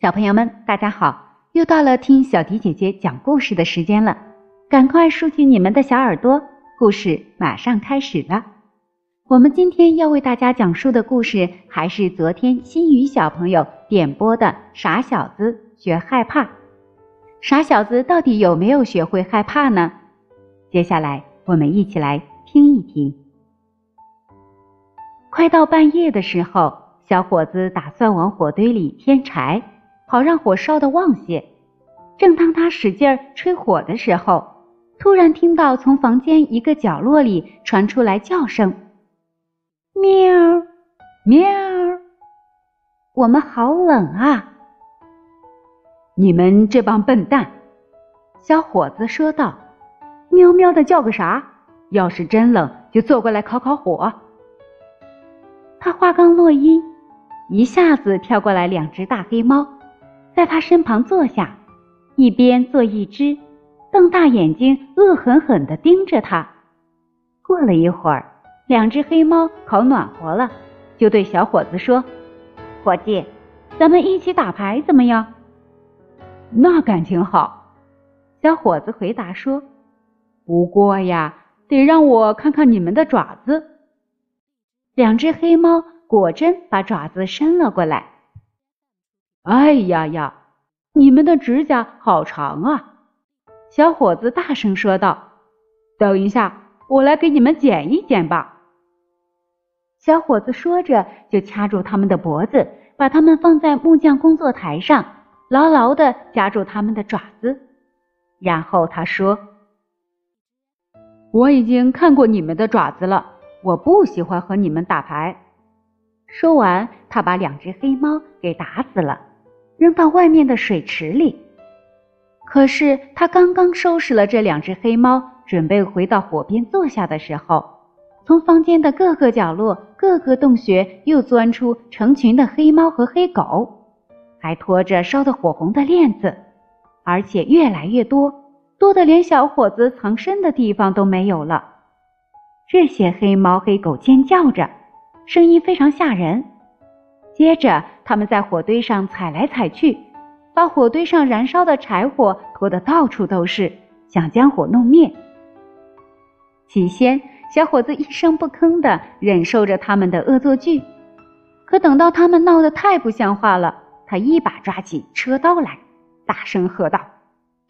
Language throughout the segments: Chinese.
小朋友们，大家好！又到了听小迪姐姐讲故事的时间了，赶快竖起你们的小耳朵，故事马上开始了。我们今天要为大家讲述的故事，还是昨天心雨小朋友点播的《傻小子学害怕》。傻小子到底有没有学会害怕呢？接下来我们一起来听一听。快到半夜的时候，小伙子打算往火堆里添柴。好让火烧得旺些。正当他使劲儿吹火的时候，突然听到从房间一个角落里传出来叫声：“喵，喵！我们好冷啊！”你们这帮笨蛋，小伙子说道：“喵喵的叫个啥？要是真冷，就坐过来烤烤火。”他话刚落音，一下子跳过来两只大黑猫。在他身旁坐下，一边坐一只，瞪大眼睛，恶狠狠地盯着他。过了一会儿，两只黑猫烤暖和了，就对小伙子说：“伙计，咱们一起打牌怎么样？”“那感情好。”小伙子回答说。“不过呀，得让我看看你们的爪子。”两只黑猫果真把爪子伸了过来。哎呀呀，你们的指甲好长啊！小伙子大声说道。等一下，我来给你们剪一剪吧。小伙子说着，就掐住他们的脖子，把他们放在木匠工作台上，牢牢地夹住他们的爪子。然后他说：“我已经看过你们的爪子了，我不喜欢和你们打牌。”说完，他把两只黑猫给打死了。扔到外面的水池里。可是他刚刚收拾了这两只黑猫，准备回到火边坐下的时候，从房间的各个角落、各个洞穴又钻出成群的黑猫和黑狗，还拖着烧得火红的链子，而且越来越多，多得连小伙子藏身的地方都没有了。这些黑猫黑狗尖叫着，声音非常吓人。接着，他们在火堆上踩来踩去，把火堆上燃烧的柴火拖得到处都是，想将火弄灭。起先，小伙子一声不吭地忍受着他们的恶作剧，可等到他们闹得太不像话了，他一把抓起车刀来，大声喝道：“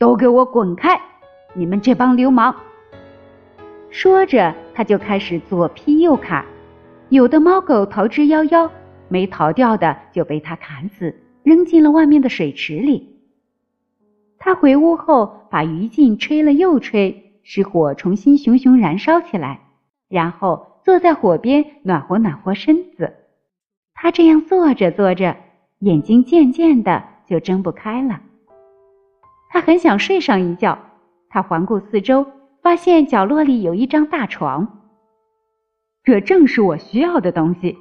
都给我滚开！你们这帮流氓！”说着，他就开始左劈右砍，有的猫狗逃之夭夭。没逃掉的就被他砍死，扔进了外面的水池里。他回屋后，把余烬吹了又吹，使火重新熊熊燃烧起来。然后坐在火边暖和暖和身子。他这样坐着坐着，眼睛渐渐的就睁不开了。他很想睡上一觉。他环顾四周，发现角落里有一张大床。这正是我需要的东西。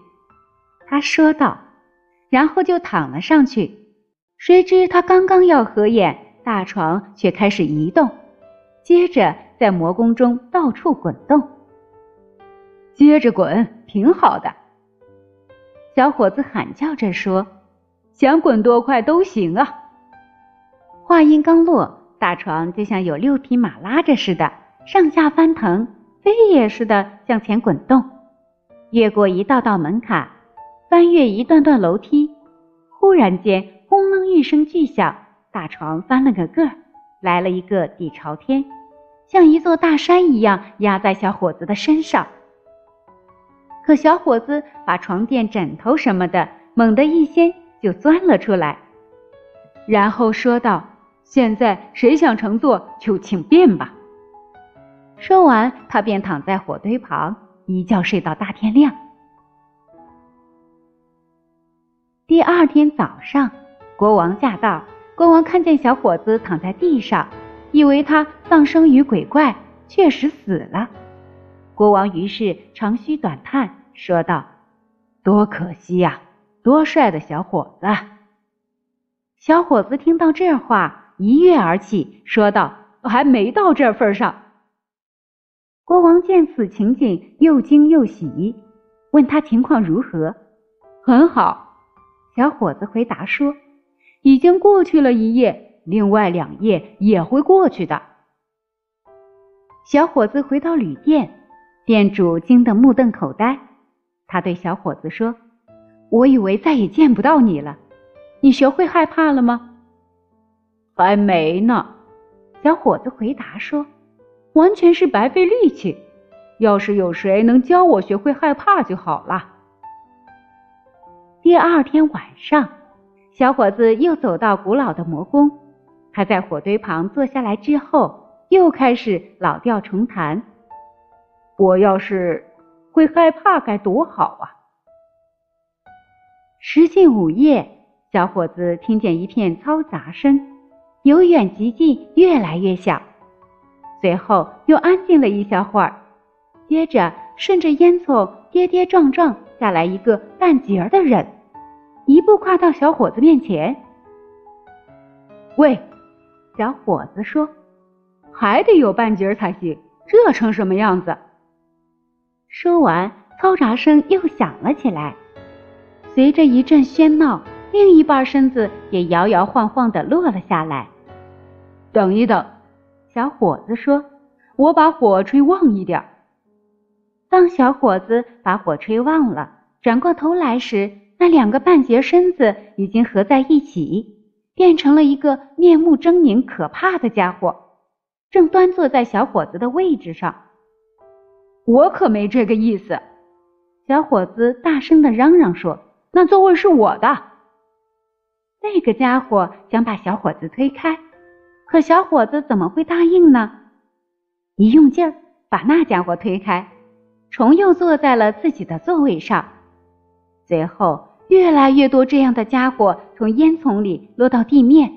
他说道，然后就躺了上去。谁知他刚刚要合眼，大床却开始移动，接着在魔宫中到处滚动。接着滚，挺好的。小伙子喊叫着说：“想滚多快都行啊！”话音刚落，大床就像有六匹马拉着似的，上下翻腾，飞也似的向前滚动，越过一道道门槛。翻越一段段楼梯，忽然间，轰隆一声巨响，大床翻了个个儿，来了一个底朝天，像一座大山一样压在小伙子的身上。可小伙子把床垫、枕头什么的猛地一掀，就钻了出来，然后说道：“现在谁想乘坐就请便吧。”说完，他便躺在火堆旁，一觉睡到大天亮。二天早上，国王驾到。国王看见小伙子躺在地上，以为他丧生于鬼怪，确实死了。国王于是长吁短叹，说道：“多可惜呀，多帅的小伙子！”小伙子听到这话，一跃而起，说道：“还没到这份上。”国王见此情景，又惊又喜，问他情况如何。很好。小伙子回答说：“已经过去了一夜，另外两夜也会过去的。小伙子回到旅店，店主惊得目瞪口呆。他对小伙子说：“我以为再也见不到你了，你学会害怕了吗？”“还没呢。”小伙子回答说，“完全是白费力气。要是有谁能教我学会害怕就好了。”第二天晚上，小伙子又走到古老的魔宫。他在火堆旁坐下来之后，又开始老调重弹：“我要是会害怕该多好啊！”时近午夜，小伙子听见一片嘈杂声，由远及近，越来越小，随后又安静了一小会儿，接着顺着烟囱跌跌撞撞下来一个半截儿的人。一步跨到小伙子面前。喂，小伙子说：“还得有半截才行，这成什么样子？”说完，嘈杂声又响了起来。随着一阵喧闹，另一半身子也摇摇晃晃的落了下来。等一等，小伙子说：“我把火吹旺一点。”当小伙子把火吹旺了，转过头来时，那两个半截身子已经合在一起，变成了一个面目狰狞、可怕的家伙，正端坐在小伙子的位置上。我可没这个意思！小伙子大声的嚷嚷说：“那座位是我的。”那个家伙想把小伙子推开，可小伙子怎么会答应呢？一用劲儿把那家伙推开，重又坐在了自己的座位上。随后，越来越多这样的家伙从烟囱里落到地面，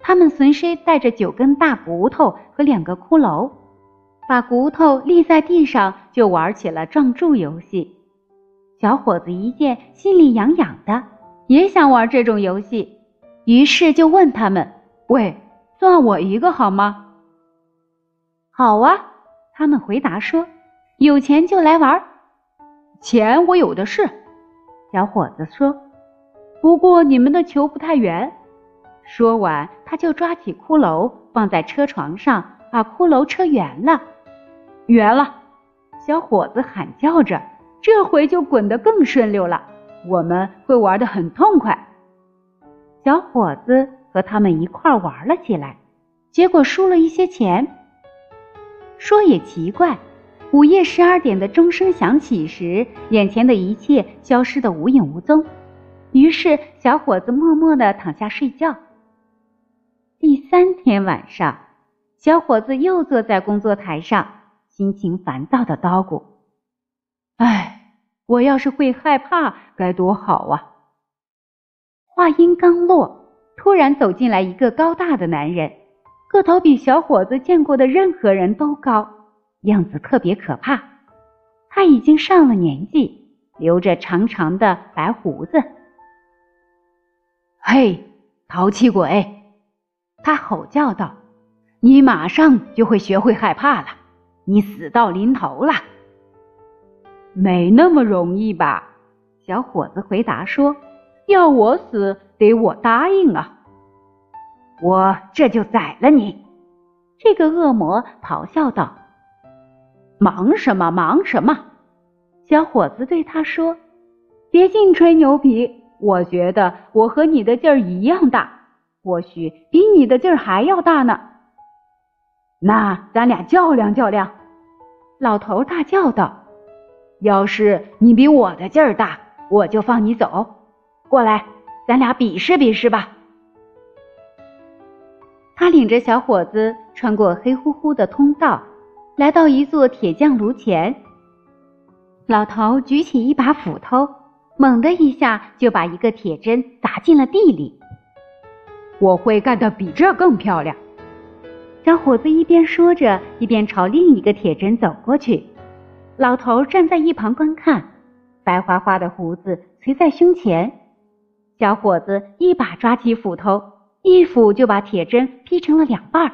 他们随身带着九根大骨头和两个骷髅，把骨头立在地上就玩起了撞柱游戏。小伙子一见，心里痒痒的，也想玩这种游戏，于是就问他们：“喂，算我一个好吗？”“好啊！”他们回答说，“有钱就来玩，钱我有的是。”小伙子说：“不过你们的球不太圆。”说完，他就抓起骷髅放在车床上，把骷髅车圆了。圆了！小伙子喊叫着：“这回就滚得更顺溜了，我们会玩得很痛快。”小伙子和他们一块玩了起来，结果输了一些钱。说也奇怪。午夜十二点的钟声响起时，眼前的一切消失得无影无踪。于是，小伙子默默地躺下睡觉。第三天晚上，小伙子又坐在工作台上，心情烦躁的叨咕：“哎，我要是会害怕该多好啊！”话音刚落，突然走进来一个高大的男人，个头比小伙子见过的任何人都高。样子特别可怕，他已经上了年纪，留着长长的白胡子。嘿，淘气鬼！他吼叫道：“你马上就会学会害怕了，你死到临头了。”没那么容易吧？小伙子回答说：“要我死，得我答应啊！我这就宰了你！”这个恶魔咆哮道。忙什么？忙什么？小伙子对他说：“别净吹牛皮！我觉得我和你的劲儿一样大，或许比你的劲儿还要大呢。那咱俩较量较量！”老头大叫道：“要是你比我的劲儿大，我就放你走。过来，咱俩比试比试吧。”他领着小伙子穿过黑乎乎的通道。来到一座铁匠炉前，老头举起一把斧头，猛地一下就把一个铁针砸进了地里。我会干得比这更漂亮。小伙子一边说着，一边朝另一个铁针走过去。老头站在一旁观看，白花花的胡子垂在胸前。小伙子一把抓起斧头，一斧就把铁针劈成了两半儿。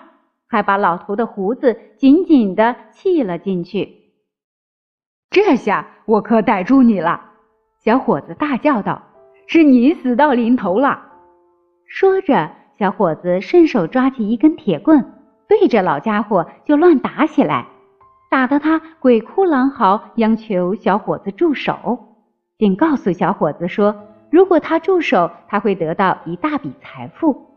还把老头的胡子紧紧地系了进去。这下我可逮住你了！小伙子大叫道：“是你死到临头了！”说着，小伙子顺手抓起一根铁棍，对着老家伙就乱打起来，打得他鬼哭狼嚎，央求小伙子住手，并告诉小伙子说，如果他住手，他会得到一大笔财富。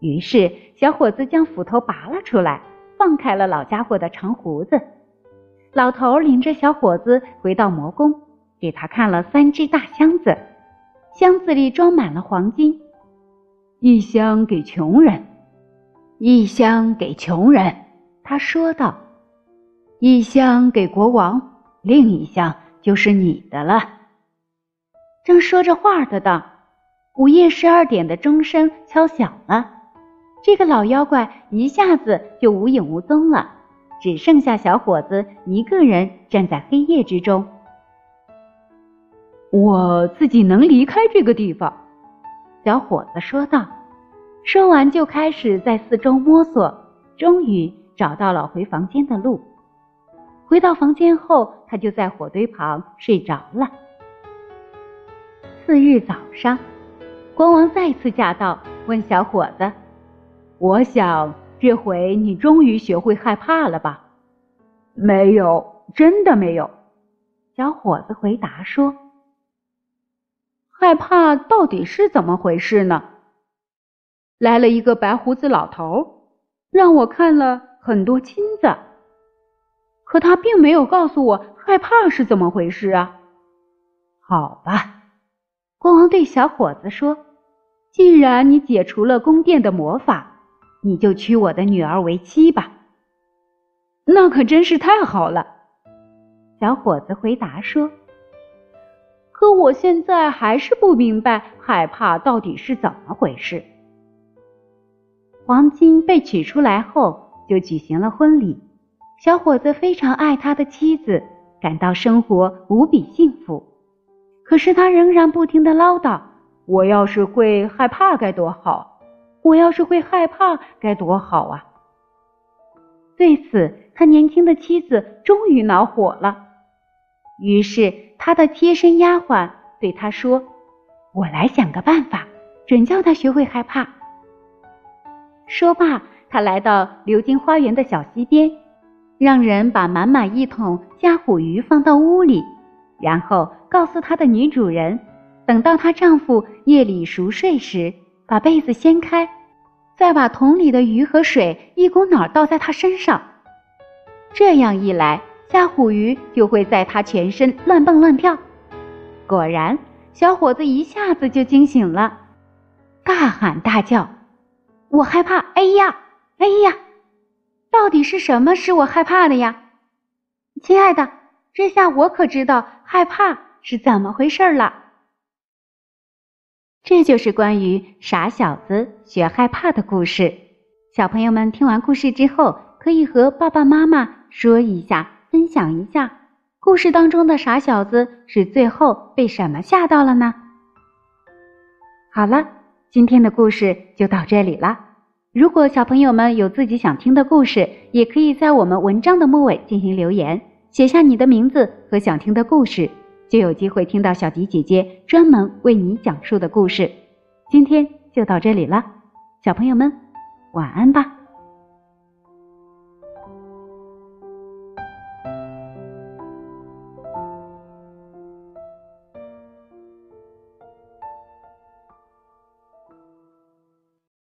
于是，小伙子将斧头拔了出来，放开了老家伙的长胡子。老头领着小伙子回到魔宫，给他看了三只大箱子，箱子里装满了黄金。一箱给穷人，一箱给穷人，他说道。一箱给国王，另一箱就是你的了。正说着话的当，午夜十二点的钟声敲响了。这个老妖怪一下子就无影无踪了，只剩下小伙子一个人站在黑夜之中。我自己能离开这个地方，小伙子说道。说完就开始在四周摸索，终于找到了回房间的路。回到房间后，他就在火堆旁睡着了。次日早上，国王再次驾到，问小伙子。我想，这回你终于学会害怕了吧？没有，真的没有。小伙子回答说：“害怕到底是怎么回事呢？”来了一个白胡子老头，让我看了很多金子，可他并没有告诉我害怕是怎么回事啊。好吧，国王对小伙子说：“既然你解除了宫殿的魔法。”你就娶我的女儿为妻吧，那可真是太好了。小伙子回答说：“可我现在还是不明白害怕到底是怎么回事。”黄金被取出来后，就举行了婚礼。小伙子非常爱他的妻子，感到生活无比幸福。可是他仍然不停的唠叨：“我要是会害怕该多好。”我要是会害怕该多好啊！对此，他年轻的妻子终于恼火了。于是，他的贴身丫鬟对他说：“我来想个办法，准叫他学会害怕。”说罢，他来到流经花园的小溪边，让人把满满一桶虾虎鱼放到屋里，然后告诉他的女主人，等到她丈夫夜里熟睡时。把被子掀开，再把桶里的鱼和水一股脑倒在他身上。这样一来，虾虎鱼就会在他全身乱蹦乱跳。果然，小伙子一下子就惊醒了，大喊大叫：“我害怕！哎呀，哎呀，到底是什么使我害怕的呀？亲爱的，这下我可知道害怕是怎么回事了。”这就是关于傻小子学害怕的故事。小朋友们听完故事之后，可以和爸爸妈妈说一下，分享一下，故事当中的傻小子是最后被什么吓到了呢？好了，今天的故事就到这里了。如果小朋友们有自己想听的故事，也可以在我们文章的末尾进行留言，写下你的名字和想听的故事。就有机会听到小迪姐姐专门为你讲述的故事。今天就到这里了，小朋友们晚安吧。